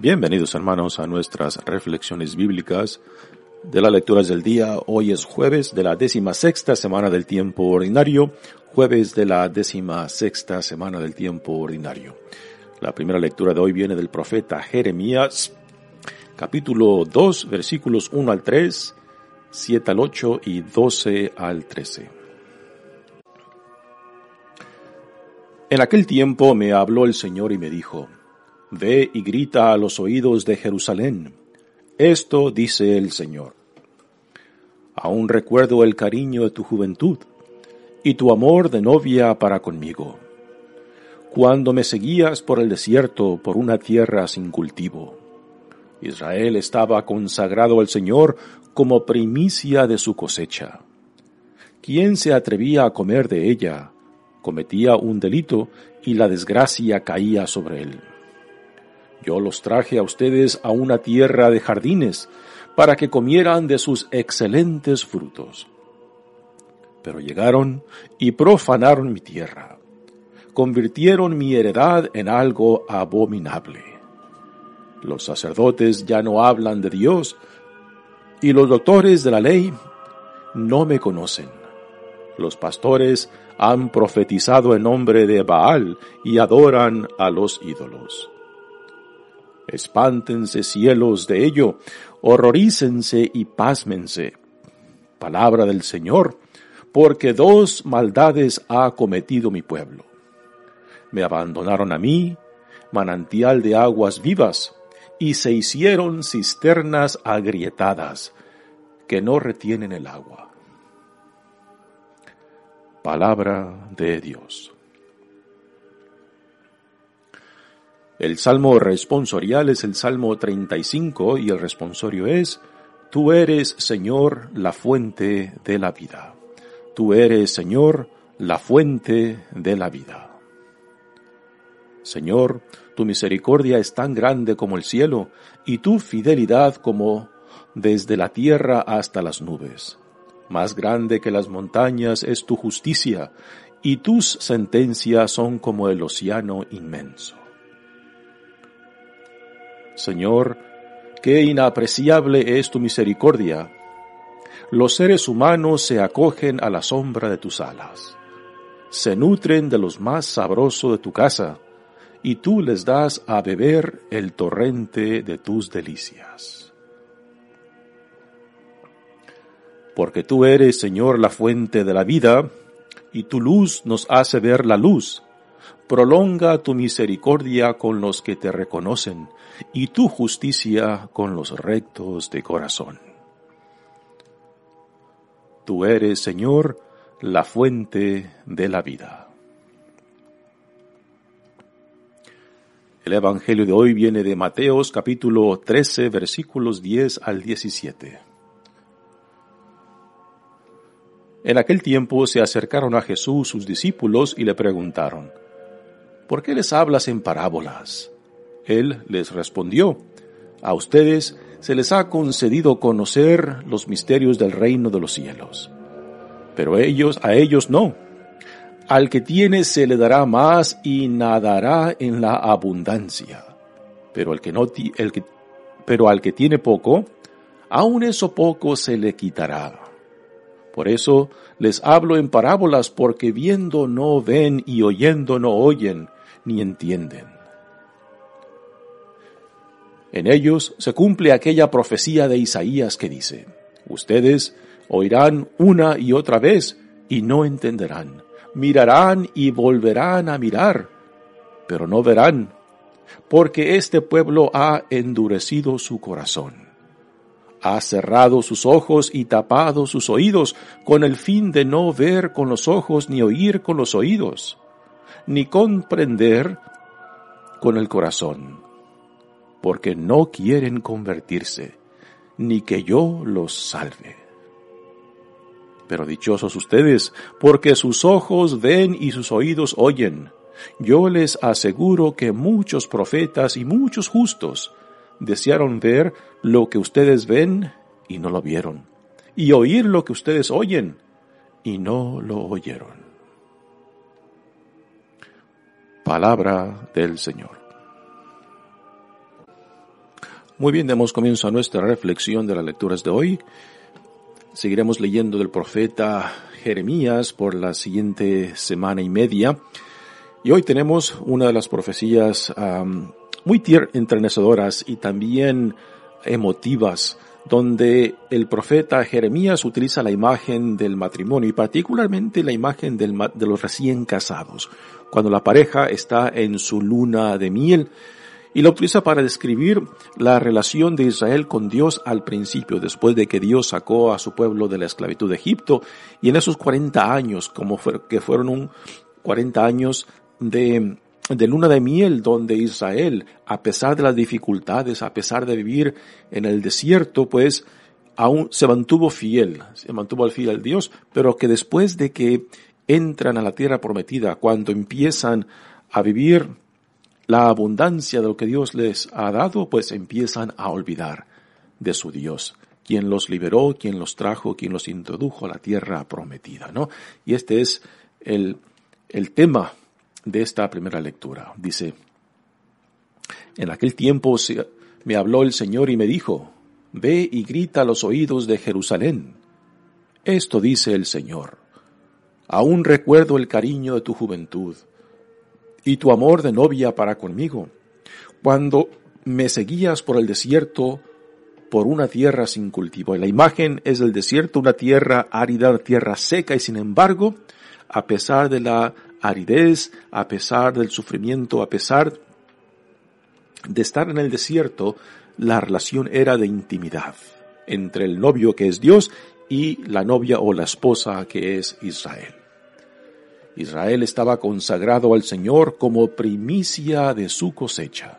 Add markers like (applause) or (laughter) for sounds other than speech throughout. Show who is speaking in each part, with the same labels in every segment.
Speaker 1: Bienvenidos hermanos a nuestras reflexiones bíblicas de las lecturas del día. Hoy es jueves de la décima sexta semana del tiempo ordinario, jueves de la décima sexta semana del tiempo ordinario. La primera lectura de hoy viene del profeta Jeremías, capítulo 2, versículos 1 al 3, 7 al 8 y 12 al 13. En aquel tiempo me habló el Señor y me dijo, Ve y grita a los oídos de Jerusalén. Esto dice el Señor. Aún recuerdo el cariño de tu juventud y tu amor de novia para conmigo, cuando me seguías por el desierto, por una tierra sin cultivo. Israel estaba consagrado al Señor como primicia de su cosecha. ¿Quién se atrevía a comer de ella? Cometía un delito y la desgracia caía sobre él. Yo los traje a ustedes a una tierra de jardines, para que comieran de sus excelentes frutos. Pero llegaron y profanaron mi tierra, convirtieron mi heredad en algo abominable. Los sacerdotes ya no hablan de Dios, y los doctores de la ley no me conocen. Los pastores han profetizado en nombre de Baal y adoran a los ídolos. Espántense cielos de ello, horrorícense y pásmense. Palabra del Señor, porque dos maldades ha cometido mi pueblo. Me abandonaron a mí, manantial de aguas vivas, y se hicieron cisternas agrietadas, que no retienen el agua. Palabra de Dios. El salmo responsorial es el salmo 35 y el responsorio es, Tú eres, Señor, la fuente de la vida. Tú eres, Señor, la fuente de la vida. Señor, tu misericordia es tan grande como el cielo y tu fidelidad como desde la tierra hasta las nubes. Más grande que las montañas es tu justicia y tus sentencias son como el océano inmenso. Señor, qué inapreciable es tu misericordia. Los seres humanos se acogen a la sombra de tus alas, se nutren de los más sabrosos de tu casa, y tú les das a beber el torrente de tus delicias. Porque tú eres, Señor, la fuente de la vida, y tu luz nos hace ver la luz prolonga tu misericordia con los que te reconocen y tu justicia con los rectos de corazón. Tú eres, Señor, la fuente de la vida. El Evangelio de hoy viene de Mateos capítulo 13 versículos 10 al 17. En aquel tiempo se acercaron a Jesús sus discípulos y le preguntaron, ¿por qué les hablas en parábolas? Él les respondió, a ustedes se les ha concedido conocer los misterios del reino de los cielos, pero ellos, a ellos no. Al que tiene se le dará más y nadará en la abundancia, pero al que no, el que, pero al que tiene poco, aun eso poco se le quitará. Por eso les hablo en parábolas, porque viendo no ven y oyendo no oyen, ni entienden. En ellos se cumple aquella profecía de Isaías que dice, ustedes oirán una y otra vez y no entenderán, mirarán y volverán a mirar, pero no verán, porque este pueblo ha endurecido su corazón. Ha cerrado sus ojos y tapado sus oídos con el fin de no ver con los ojos ni oír con los oídos ni comprender con el corazón, porque no quieren convertirse, ni que yo los salve. Pero dichosos ustedes, porque sus ojos ven y sus oídos oyen. Yo les aseguro que muchos profetas y muchos justos desearon ver lo que ustedes ven y no lo vieron, y oír lo que ustedes oyen y no lo oyeron. Palabra del Señor. Muy bien, demos comienzo a nuestra reflexión de las lecturas de hoy. Seguiremos leyendo del profeta Jeremías por la siguiente semana y media. Y hoy tenemos una de las profecías muy entrenacedoras y también emotivas, donde el profeta Jeremías utiliza la imagen del matrimonio y particularmente la imagen del, de los recién casados, cuando la pareja está en su luna de miel y la utiliza para describir la relación de Israel con Dios al principio, después de que Dios sacó a su pueblo de la esclavitud de Egipto, y en esos 40 años, como que fueron un 40 años de, de luna de miel, donde Israel, a pesar de las dificultades, a pesar de vivir en el desierto, pues aún se mantuvo fiel, se mantuvo al fiel al Dios, pero que después de que entran a la tierra prometida, cuando empiezan a vivir la abundancia de lo que Dios les ha dado, pues empiezan a olvidar de su Dios, quien los liberó, quien los trajo, quien los introdujo a la tierra prometida, ¿no? Y este es el, el tema de esta primera lectura. Dice, en aquel tiempo me habló el Señor y me dijo, ve y grita a los oídos de Jerusalén. Esto dice el Señor. Aún recuerdo el cariño de tu juventud y tu amor de novia para conmigo, cuando me seguías por el desierto, por una tierra sin cultivo. La imagen es del desierto, una tierra árida, tierra seca, y sin embargo, a pesar de la aridez, a pesar del sufrimiento, a pesar de estar en el desierto, la relación era de intimidad entre el novio que es Dios y la novia o la esposa que es Israel. Israel estaba consagrado al Señor como primicia de su cosecha.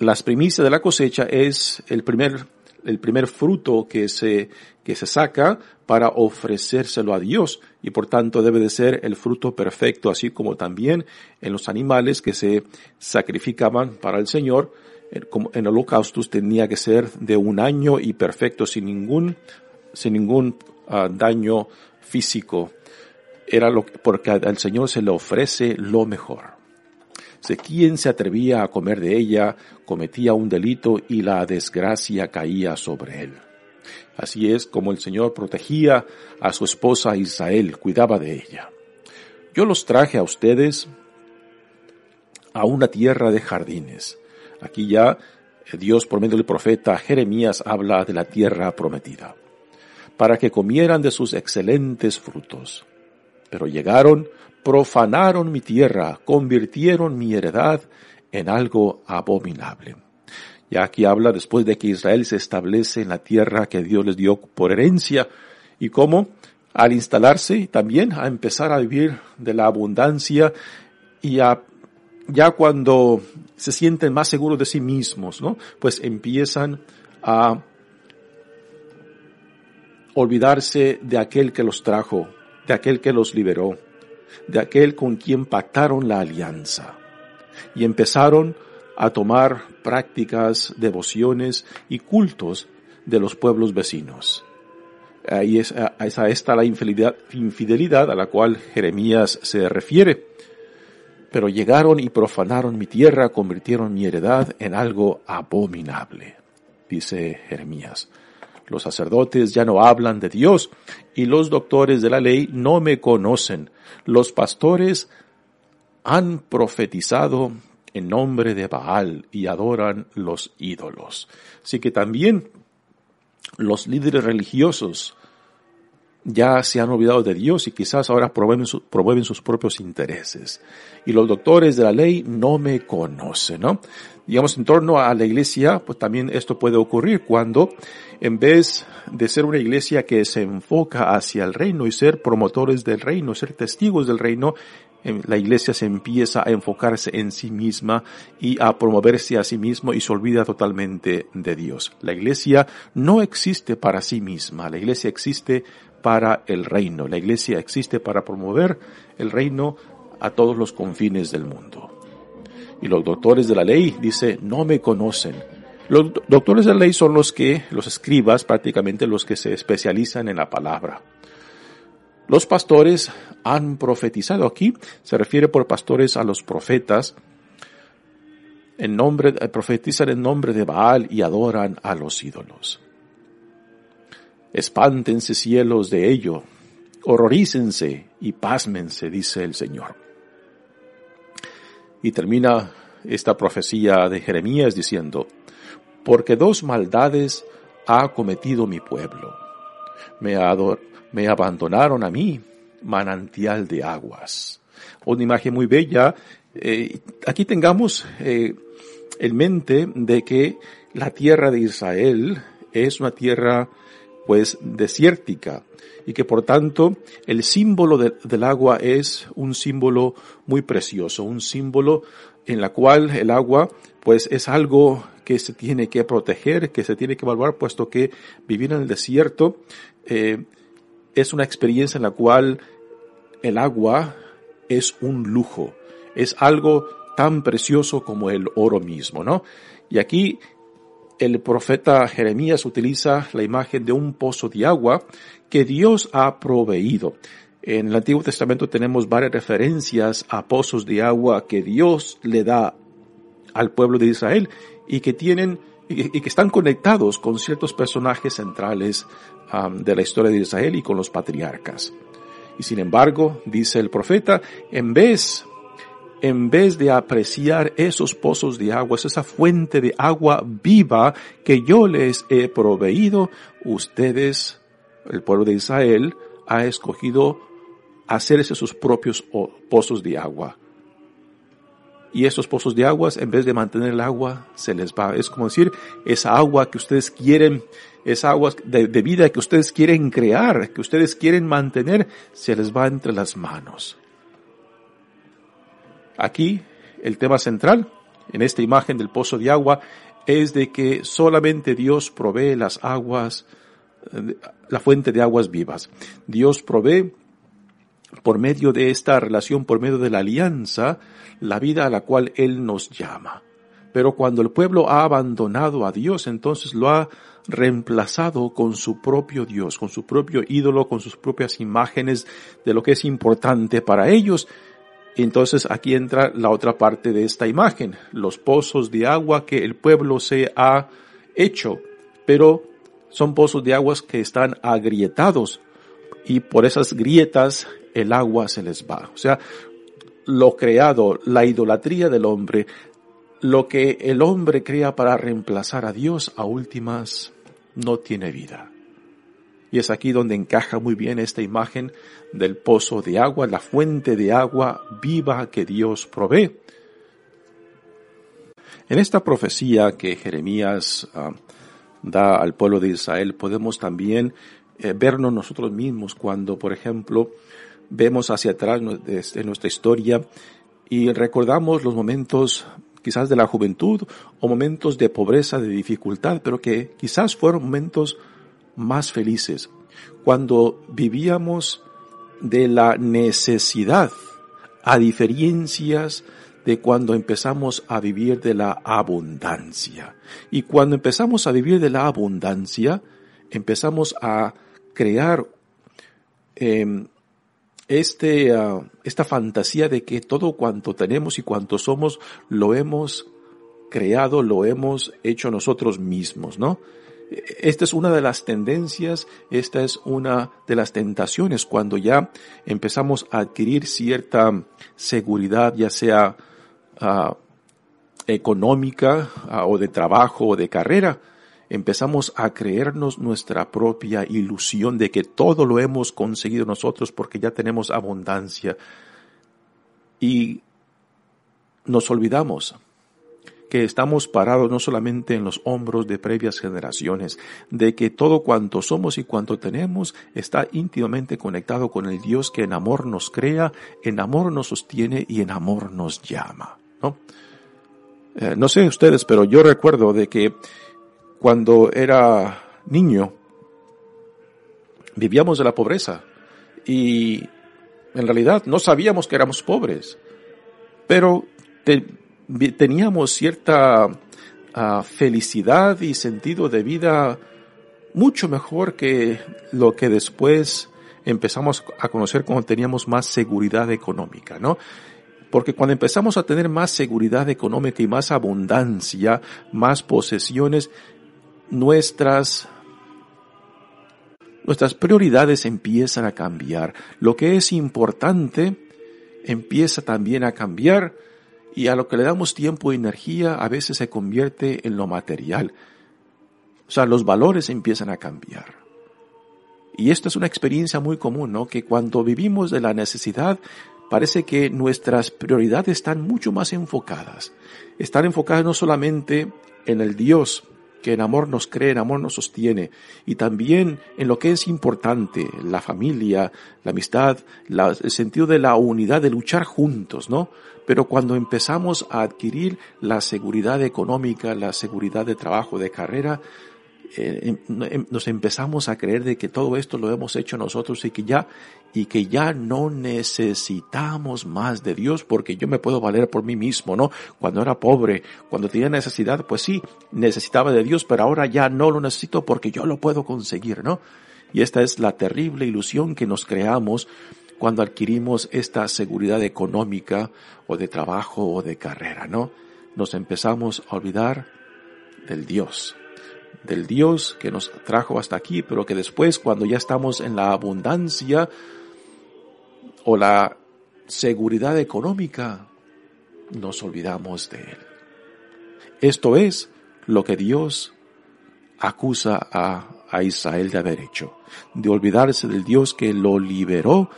Speaker 1: Las primicias de la cosecha es el primer, el primer fruto que se, que se saca para ofrecérselo a Dios y por tanto debe de ser el fruto perfecto, así como también en los animales que se sacrificaban para el Señor, como en holocaustos tenía que ser de un año y perfecto sin ningún, sin ningún ah, daño físico era lo porque al Señor se le ofrece lo mejor. Si quien se atrevía a comer de ella cometía un delito y la desgracia caía sobre él. Así es como el Señor protegía a su esposa Israel, cuidaba de ella. Yo los traje a ustedes a una tierra de jardines. Aquí ya eh, Dios por medio del profeta Jeremías habla de la tierra prometida, para que comieran de sus excelentes frutos pero llegaron, profanaron mi tierra, convirtieron mi heredad en algo abominable. Y aquí habla después de que Israel se establece en la tierra que Dios les dio por herencia y cómo al instalarse también a empezar a vivir de la abundancia y a ya cuando se sienten más seguros de sí mismos, ¿no? Pues empiezan a olvidarse de aquel que los trajo, de aquel que los liberó, de aquel con quien pactaron la alianza. Y empezaron a tomar prácticas, devociones y cultos de los pueblos vecinos. Ahí es, a esta la infidelidad, infidelidad a la cual Jeremías se refiere. Pero llegaron y profanaron mi tierra, convirtieron mi heredad en algo abominable, dice Jeremías. Los sacerdotes ya no hablan de Dios y los doctores de la ley no me conocen. Los pastores han profetizado en nombre de Baal y adoran los ídolos. Así que también los líderes religiosos ya se han olvidado de Dios y quizás ahora promueven, sus propios intereses. Y los doctores de la ley no me conocen, ¿no? Digamos, en torno a la iglesia, pues también esto puede ocurrir cuando, en vez de ser una iglesia que se enfoca hacia el reino y ser promotores del reino, ser testigos del reino, la iglesia se empieza a enfocarse en sí misma y a promoverse a sí mismo y se olvida totalmente de Dios. La iglesia no existe para sí misma, la iglesia existe para el reino, la iglesia existe para promover el reino a todos los confines del mundo. Y los doctores de la ley, dice, no me conocen. Los doctores de la ley son los que, los escribas, prácticamente los que se especializan en la palabra. Los pastores han profetizado aquí, se refiere por pastores a los profetas, en nombre, profetizan en nombre de Baal y adoran a los ídolos. Espántense cielos de ello, horrorícense y pásmense, dice el Señor. Y termina esta profecía de Jeremías diciendo, porque dos maldades ha cometido mi pueblo. Me, abandonaron a mí, manantial de aguas. Una imagen muy bella. Eh, aquí tengamos eh, en mente de que la tierra de Israel es una tierra pues desértica y que por tanto el símbolo del agua es un símbolo muy precioso, un símbolo en la cual el agua pues es algo que se tiene que proteger, que se tiene que evaluar, puesto que vivir en el desierto eh, es una experiencia en la cual el agua es un lujo, es algo tan precioso como el oro mismo, ¿no? Y aquí el profeta Jeremías utiliza la imagen de un pozo de agua que Dios ha proveído. En el Antiguo Testamento tenemos varias referencias a pozos de agua que Dios le da al pueblo de Israel y que tienen y que están conectados con ciertos personajes centrales de la historia de Israel y con los patriarcas. Y sin embargo, dice el profeta, en vez, en vez de apreciar esos pozos de agua, esa fuente de agua viva que yo les he proveído, ustedes, el pueblo de Israel, ha escogido hacerse sus propios pozos de agua. Y esos pozos de aguas, en vez de mantener el agua, se les va. Es como decir, esa agua que ustedes quieren esa agua de, vida que ustedes quieren crear, que ustedes quieren mantener, se les va entre las manos. Aquí el tema central, en esta imagen del pozo de agua, es de que solamente Dios provee las aguas, la fuente de aguas vivas. Dios provee por medio de esta relación, por medio de la alianza, la vida a la cual Él nos llama. Pero cuando el pueblo ha abandonado a Dios, entonces lo ha reemplazado con su propio Dios, con su propio ídolo, con sus propias imágenes de lo que es importante para ellos. Entonces aquí entra la otra parte de esta imagen, los pozos de agua que el pueblo se ha hecho, pero son pozos de aguas que están agrietados y por esas grietas el agua se les va. O sea, lo creado, la idolatría del hombre, lo que el hombre crea para reemplazar a Dios a últimas no tiene vida. Y es aquí donde encaja muy bien esta imagen del pozo de agua, la fuente de agua viva que Dios provee. En esta profecía que Jeremías ah, da al pueblo de Israel podemos también eh, vernos nosotros mismos cuando, por ejemplo, vemos hacia atrás de nuestra historia y recordamos los momentos quizás de la juventud o momentos de pobreza, de dificultad, pero que quizás fueron momentos más felices, cuando vivíamos de la necesidad, a diferencias de cuando empezamos a vivir de la abundancia. Y cuando empezamos a vivir de la abundancia, empezamos a crear eh, este, ah, esta fantasía de que todo cuanto tenemos y cuanto somos lo hemos creado, lo hemos hecho nosotros mismos, ¿no? Esta es una de las tendencias, esta es una de las tentaciones cuando ya empezamos a adquirir cierta seguridad, ya sea ah, económica ah, o de trabajo o de carrera, empezamos a creernos nuestra propia ilusión de que todo lo hemos conseguido nosotros porque ya tenemos abundancia. Y nos olvidamos que estamos parados no solamente en los hombros de previas generaciones, de que todo cuanto somos y cuanto tenemos está íntimamente conectado con el Dios que en amor nos crea, en amor nos sostiene y en amor nos llama, ¿no? Eh, no sé ustedes, pero yo recuerdo de que cuando era niño vivíamos de la pobreza y en realidad no sabíamos que éramos pobres, pero teníamos cierta ah, felicidad y sentido de vida mucho mejor que lo que después empezamos a conocer cuando teníamos más seguridad económica, ¿no? Porque cuando empezamos a tener más seguridad económica y más abundancia, más posesiones, nuestras nuestras prioridades empiezan a cambiar. Lo que es importante empieza también a cambiar y a lo que le damos tiempo y energía a veces se convierte en lo material. O sea, los valores empiezan a cambiar. Y esto es una experiencia muy común, ¿no? Que cuando vivimos de la necesidad, parece que nuestras prioridades están mucho más enfocadas. Están enfocadas no solamente en el Dios, que en amor nos cree, en amor nos sostiene, y también en lo que es importante, la familia, la amistad, el sentido de la unidad, de luchar juntos, ¿no? Pero cuando empezamos a adquirir la seguridad económica, la seguridad de trabajo, de carrera, eh, em, em, nos empezamos a creer de que todo esto lo hemos hecho nosotros y que ya y que ya no necesitamos más de Dios porque yo me puedo valer por mí mismo, ¿no? Cuando era pobre, cuando tenía necesidad, pues sí, necesitaba de Dios, pero ahora ya no lo necesito porque yo lo puedo conseguir, ¿no? Y esta es la terrible ilusión que nos creamos cuando adquirimos esta seguridad económica o de trabajo o de carrera, ¿no? Nos empezamos a olvidar del Dios, del Dios que nos trajo hasta aquí, pero que después cuando ya estamos en la abundancia o la seguridad económica, nos olvidamos de Él. Esto es lo que Dios acusa a, a Israel de haber hecho, de olvidarse del Dios que lo liberó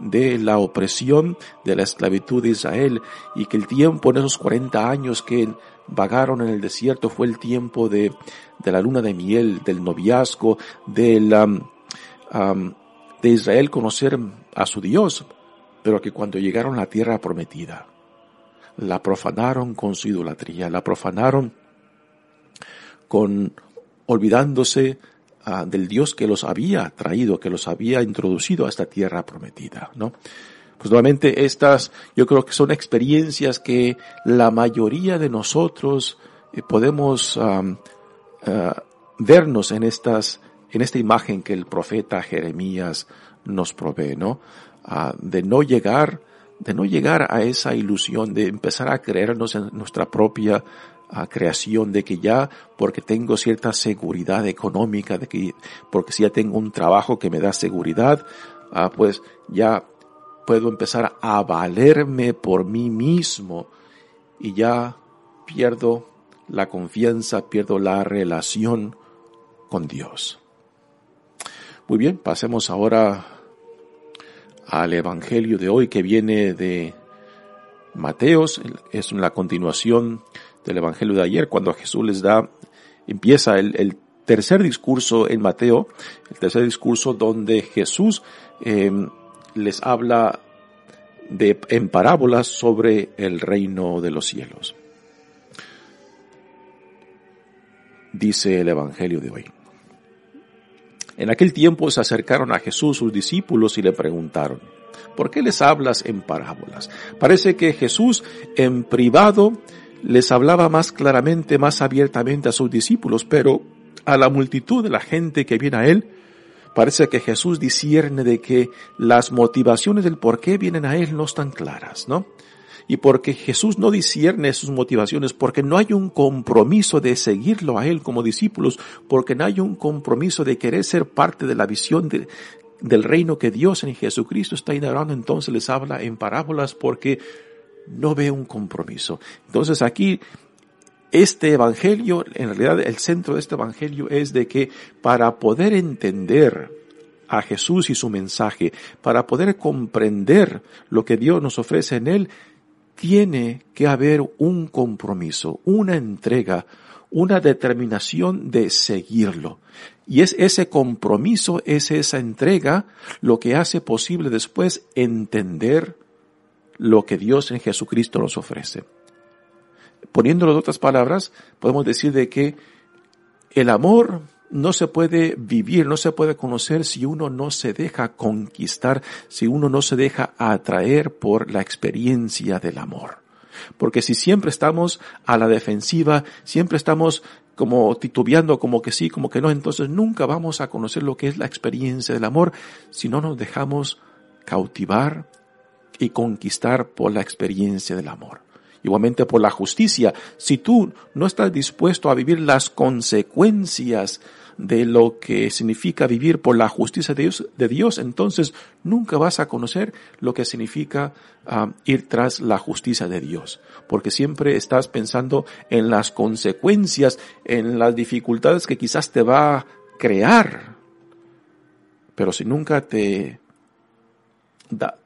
Speaker 1: de la opresión de la esclavitud de Israel y que el tiempo en esos 40 años que vagaron en el desierto fue el tiempo de, de la luna de miel, del noviazgo, del, de Israel conocer a su Dios, pero que cuando llegaron a la tierra prometida, la profanaron con su idolatría, la profanaron con olvidándose Ah, del Dios que los había traído, que los había introducido a esta tierra prometida, ¿no? Pues nuevamente estas, yo creo que son experiencias que la mayoría de nosotros eh, podemos ah, vernos en estas, en esta imagen que el profeta Jeremías nos provee, ¿no? Ah, de no llegar, de no llegar a esa ilusión, de empezar a creernos en nuestra propia a creación de que ya porque tengo cierta seguridad económica, de que porque si ya tengo un trabajo que me da seguridad, ah, pues ya puedo empezar a valerme por mí mismo y ya pierdo la confianza, pierdo la relación con Dios. Muy bien, pasemos ahora al Evangelio de hoy que viene de Mateos, es la continuación del Evangelio de ayer, cuando Jesús les da, empieza el, tercer discurso en Mateo, el tercer discurso donde Jesús em, les habla de, en parábolas sobre el reino de los cielos. Dice el Evangelio de hoy. En aquel tiempo se acercaron a Jesús sus discípulos y le preguntaron, ¿por qué les hablas en parábolas? Parece que Jesús en privado les hablaba más claramente, más abiertamente a sus discípulos, pero a la multitud de la gente que viene a él, parece que Jesús discierne de que las motivaciones del por qué vienen a él no están claras, ¿no? Y porque Jesús no discierne sus motivaciones, porque no hay un compromiso de seguirlo a él como discípulos, porque no hay un compromiso de querer ser parte de la visión del reino que Dios en Jesucristo está inaugurando, entonces les habla en parábolas porque no ve un compromiso. Entonces aquí este evangelio, en realidad el centro de este evangelio es de que para poder entender a Jesús y su mensaje, para poder comprender lo que Dios nos ofrece en él, tiene que haber un compromiso, una entrega, una determinación de seguirlo. Y es ese compromiso, es esa entrega lo que hace posible después entender lo que Dios en Jesucristo nos ofrece. Poniéndolo en otras palabras, podemos decir de que el amor no se puede vivir, no se puede conocer si uno no se deja conquistar, si uno no se deja atraer por la experiencia del amor. Porque si siempre estamos a la defensiva, siempre estamos como titubeando, como que sí, como que no, entonces nunca vamos a conocer lo que es la experiencia del amor si no nos dejamos cautivar y conquistar por la experiencia del amor. Igualmente por la justicia. Si tú no estás dispuesto a vivir las consecuencias de lo que significa vivir por la justicia de Dios, de Dios entonces nunca vas a conocer lo que significa ah, ir tras la justicia de Dios, porque siempre estás pensando en las consecuencias, en las dificultades que quizás te va a crear. Pero si nunca te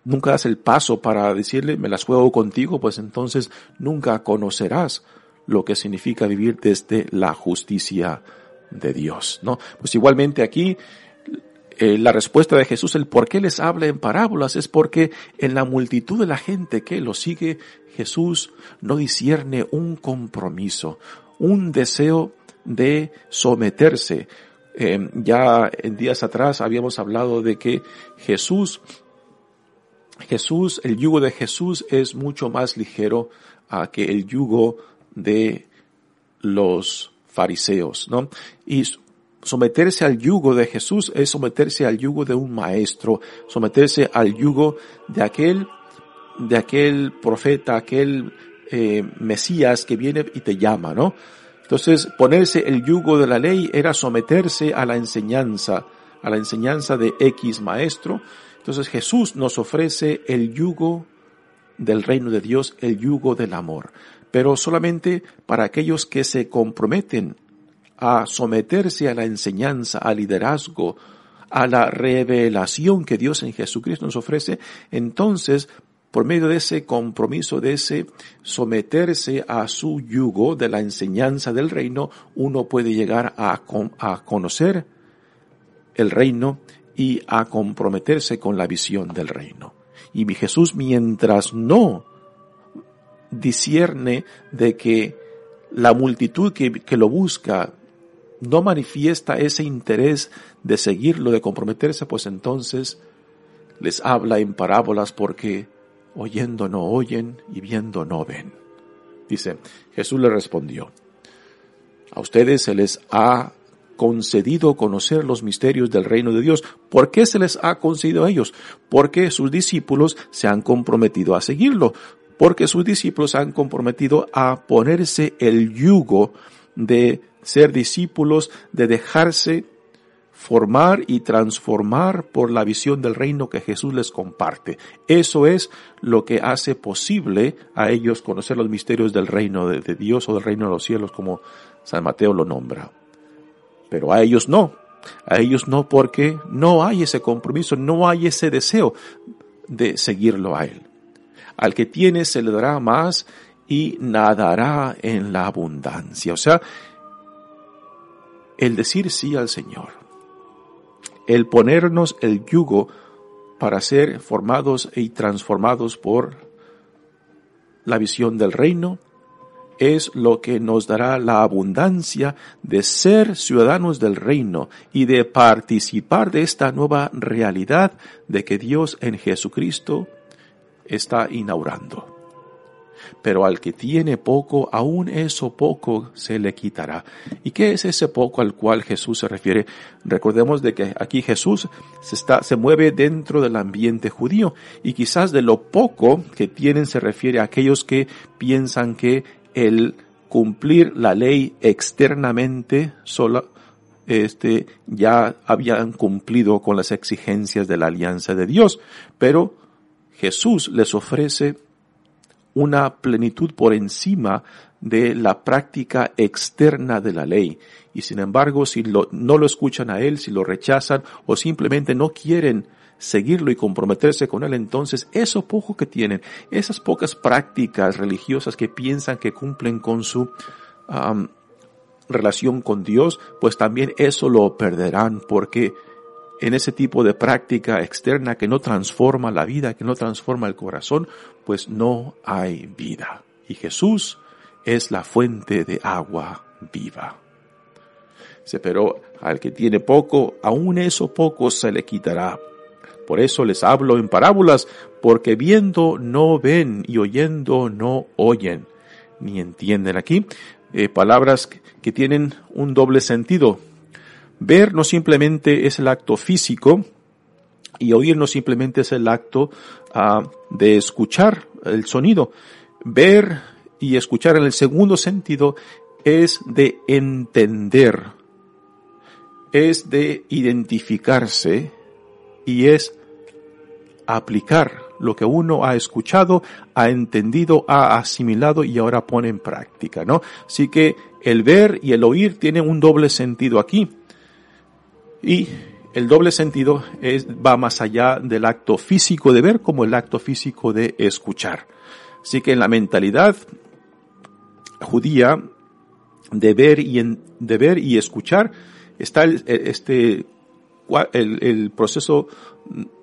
Speaker 1: nunca das el paso para decirle me las juego contigo, pues entonces nunca conocerás lo que significa vivir desde la justicia de Dios, ¿no? Pues igualmente aquí eh, la respuesta de Jesús, el por qué les habla en parábolas, es porque en la multitud de la gente que lo sigue, Jesús no discierne un compromiso, un deseo de someterse. Eh, ya en días atrás habíamos hablado de que Jesús, Jesús, el yugo de Jesús es mucho más ligero a que el yugo de los fariseos, ¿no? Y someterse al yugo de Jesús es someterse al yugo de un maestro, someterse al yugo de aquel, de aquel profeta, aquel eh, Mesías que viene y te llama, ¿no? Entonces, ponerse el yugo de la ley era someterse a la enseñanza, a la enseñanza de X maestro. Entonces Jesús nos ofrece el yugo del reino de Dios, el yugo del amor. Pero solamente para aquellos que se comprometen a someterse a la enseñanza, al liderazgo, a la revelación que Dios en Jesucristo nos ofrece, entonces, por medio de ese compromiso, de ese someterse a su yugo de la enseñanza del reino, uno puede llegar a, a conocer el reino y a comprometerse con la visión del reino. Y mi Jesús, mientras no discierne de que la multitud que, que lo busca no manifiesta ese interés de seguirlo, de comprometerse, pues entonces les habla en parábolas porque oyendo no oyen y viendo no ven. Dice, Jesús le respondió, a ustedes se les ha concedido conocer los misterios del reino de Dios. ¿Por qué se les ha concedido a ellos? Porque sus discípulos se han comprometido a seguirlo porque sus discípulos han comprometido a ponerse el yugo de ser discípulos, de dejarse formar y transformar por la visión del reino que Jesús les comparte. Eso es lo que hace posible a ellos conocer los misterios del reino de, Dios o del reino de los cielos, como San Mateo lo nombra. Pero a ellos no. A ellos no porque no hay ese compromiso, no hay ese deseo de seguirlo a Él. Al que tiene se le dará más y nadará en la abundancia. O sea, el decir sí al Señor, el ponernos el yugo para ser formados y transformados por la visión del reino, es lo que nos dará la abundancia de ser ciudadanos del reino y de participar de esta nueva realidad de que Dios en Jesucristo está inaugurando. Pero al que tiene poco, aún eso poco se le quitará. ¿Y qué es ese poco al cual Jesús se refiere? Recordemos de que aquí Jesús se está, se mueve dentro del ambiente judío y quizás de lo poco que tienen se refiere a aquellos que piensan que el cumplir la ley externamente sola, este, ya habían cumplido con las exigencias de la alianza de Dios, pero Jesús les ofrece una plenitud por encima de la práctica externa de la ley. Y sin embargo, si no lo escuchan a Él, si lo rechazan o simplemente no quieren seguirlo y comprometerse con Él, entonces eso poco que tienen, esas pocas prácticas religiosas que piensan que cumplen con su relación con Dios, pues también eso lo perderán porque en ese tipo de práctica externa que no transforma la vida, que no transforma el corazón, pues no hay vida. Y Jesús es la fuente de agua viva. Pero al que tiene poco, aún eso poco se le quitará. Por eso les hablo en parábolas, porque viendo no ven y oyendo no oyen, ni entienden. Aquí eh, palabras que tienen un doble sentido. Ver no simplemente es el acto físico y oír no simplemente es el acto ah, de escuchar el sonido. Ver y escuchar en el segundo sentido es de entender, es de identificarse y es aplicar lo que uno ha escuchado, ha entendido, ha asimilado y ahora pone en práctica, ¿no? Así que el ver y el oír tienen un doble sentido aquí. Y el doble sentido va más allá del acto físico de ver como el acto físico de escuchar. Así que en la mentalidad judía de ver y, de ver y escuchar está este, el proceso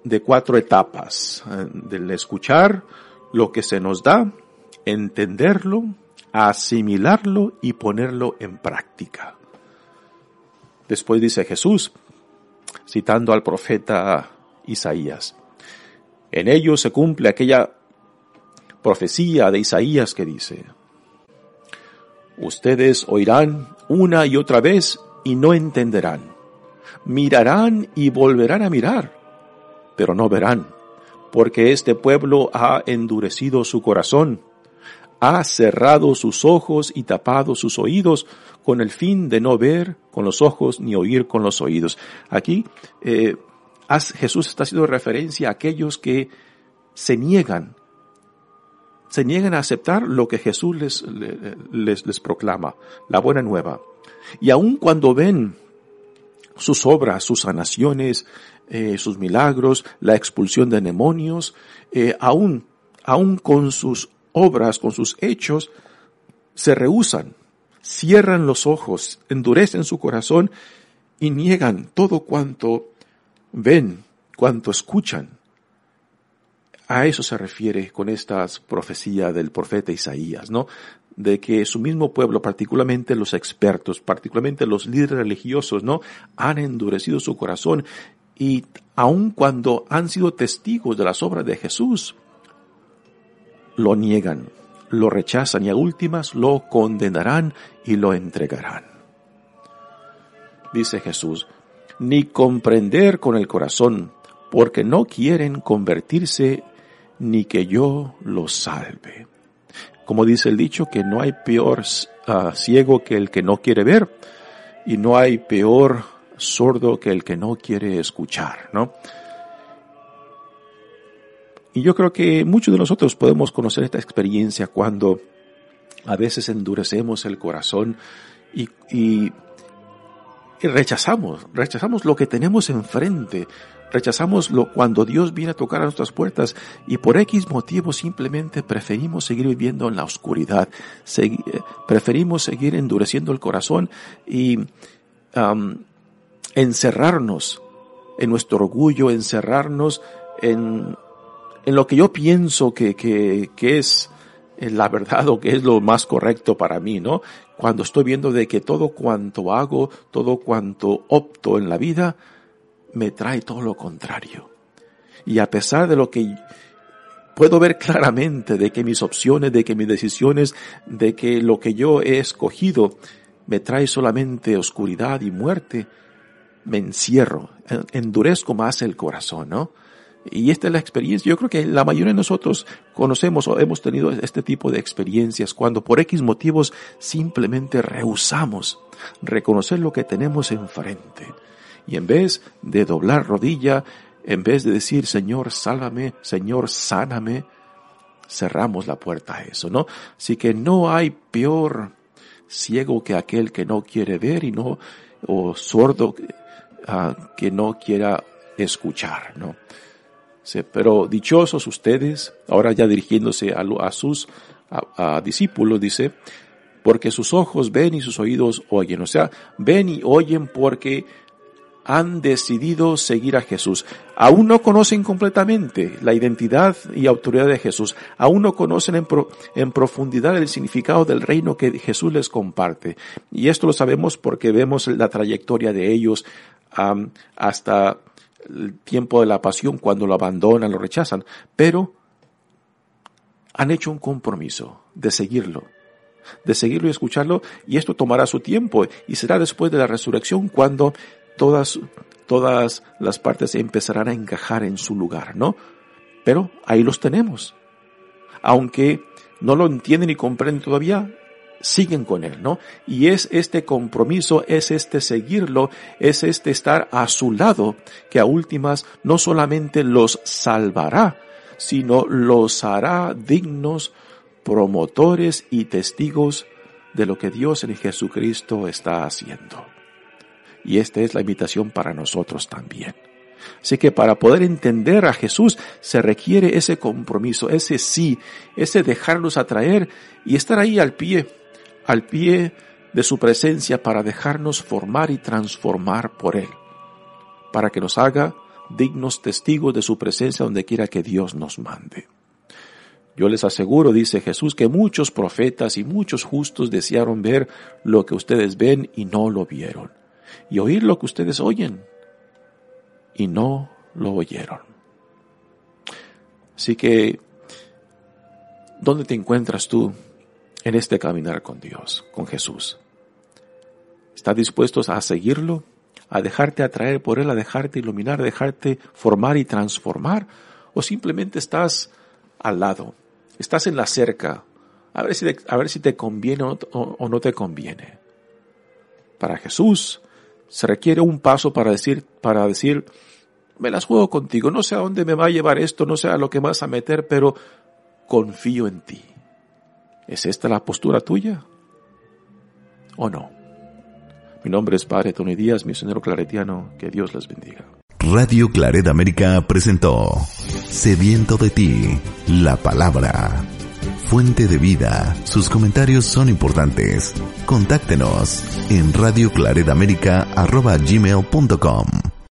Speaker 1: de cuatro etapas, eh, del escuchar lo que se nos da, entenderlo, asimilarlo y ponerlo en práctica. Después dice Jesús, citando al profeta Isaías, en ello se cumple aquella profecía de Isaías que dice, ustedes oirán una y otra vez y no entenderán, mirarán y volverán a mirar pero no verán, porque este pueblo ha endurecido su corazón, ha cerrado sus ojos y tapado sus oídos con el fin de no ver con los ojos ni oír con los oídos. Aquí eh, Jesús está haciendo referencia a aquellos que se niegan, se niegan a aceptar lo que Jesús les, les, les proclama, la buena nueva. Y aun cuando ven sus obras, sus sanaciones, eh, sus milagros, la expulsión de demonios, eh, aún, aún con sus obras, con sus hechos, se rehusan, cierran los ojos, endurecen su corazón y niegan todo cuanto ven, cuanto escuchan. A eso se refiere con esta profecía del profeta Isaías, ¿no? De que su mismo pueblo, particularmente los expertos, particularmente los líderes religiosos, ¿no? Han endurecido su corazón y aun cuando han sido testigos de las obras de Jesús, lo niegan, lo rechazan y a últimas lo condenarán y lo entregarán. Dice Jesús, ni comprender con el corazón, porque no quieren convertirse ni que yo los salve. Como dice el dicho, que no hay peor ah, ciego que el que no quiere ver, y no hay peor sordo que el que no quiere escuchar, ¿no? Y yo creo que muchos de nosotros podemos conocer esta experiencia cuando a veces endurecemos el corazón y, y, rechazamos, rechazamos lo que tenemos enfrente, rechazamos lo, cuando Dios viene a tocar a nuestras puertas y por X motivo simplemente preferimos seguir viviendo en la oscuridad, preferimos seguir endureciendo el corazón y encerrarnos en nuestro orgullo, encerrarnos en, en lo que yo pienso que, que, que es la verdad (laughs) o que es lo más correcto para mí, ¿no? Cuando estoy viendo de que todo cuanto hago, todo cuanto opto en la vida, me trae todo lo contrario. Y a pesar de lo que puedo ver claramente de que mis opciones, de que mis decisiones, de que lo que yo he escogido me trae solamente oscuridad y muerte, me encierro, endurezco más el corazón, ¿no? Y esta es la experiencia. Yo creo que la mayoría de nosotros conocemos o hemos tenido este tipo de experiencias cuando por X motivos simplemente rehusamos reconocer lo que tenemos enfrente. Y en vez de doblar rodilla, en vez de decir, Señor, sálvame, Señor, sáname, cerramos la puerta a eso, ¿no? Así que no hay peor ciego que aquel que no quiere ver y no, o sordo que no quiera escuchar, ¿no? pero dichosos ustedes, ahora ya dirigiéndose a, sus discípulos, dice, porque sus ojos ven y sus oídos oyen, o sea, ven y oyen porque han decidido seguir a Jesús. Aún no conocen completamente la identidad y autoridad de Jesús. Aún no conocen en, profundidad el significado del reino que Jesús les comparte. Y esto lo sabemos porque vemos la trayectoria de ellos hasta el tiempo de la pasión, cuando lo abandonan, lo rechazan. Pero han hecho un compromiso de seguirlo de seguirlo y escucharlo, y esto tomará su tiempo, y será después de la resurrección cuando todas, todas las partes empezarán a encajar en su lugar, ¿no? Pero ahí los tenemos. Aunque no lo entienden y comprenden todavía, siguen con él, ¿no? Y es este compromiso, es este seguirlo, es este estar a su lado, que a últimas no solamente los salvará, sino los hará dignos promotores y testigos de lo que Dios en Jesucristo está haciendo. Y esta es la invitación para nosotros también. Así que para poder entender a Jesús se requiere ese compromiso, ese sí, ese dejarnos atraer y estar ahí al pie, al pie de su presencia para dejarnos formar y transformar por Él, para que nos haga dignos testigos de su presencia donde quiera que Dios nos mande. Yo les aseguro, dice Jesús, que muchos profetas y muchos justos desearon ver lo que ustedes ven y no lo vieron y oír lo que ustedes oyen y no lo oyeron. Así que, ¿dónde te encuentras tú en este caminar con Dios, con Jesús? ¿Estás dispuesto a seguirlo? ¿A dejarte atraer por Él, a dejarte iluminar, a dejarte formar y transformar? ¿O simplemente estás al lado? ¿Estás en la cerca? A ver si te, a ver si te conviene o, no te conviene. Para Jesús, se requiere un paso para decir, para decir, me las juego contigo, no sé a dónde me va a llevar esto, no sé a lo que vas a meter, pero confío en ti. ¿Es esta la postura tuya? ¿O no? Mi nombre es Padre Tony Díaz, misionero claretiano, que Dios les bendiga.
Speaker 2: Radio Claret América presentó Sediento de ti, la palabra fuente de vida. Sus comentarios son importantes. Contáctenos en radioclaredamerica.gmail.com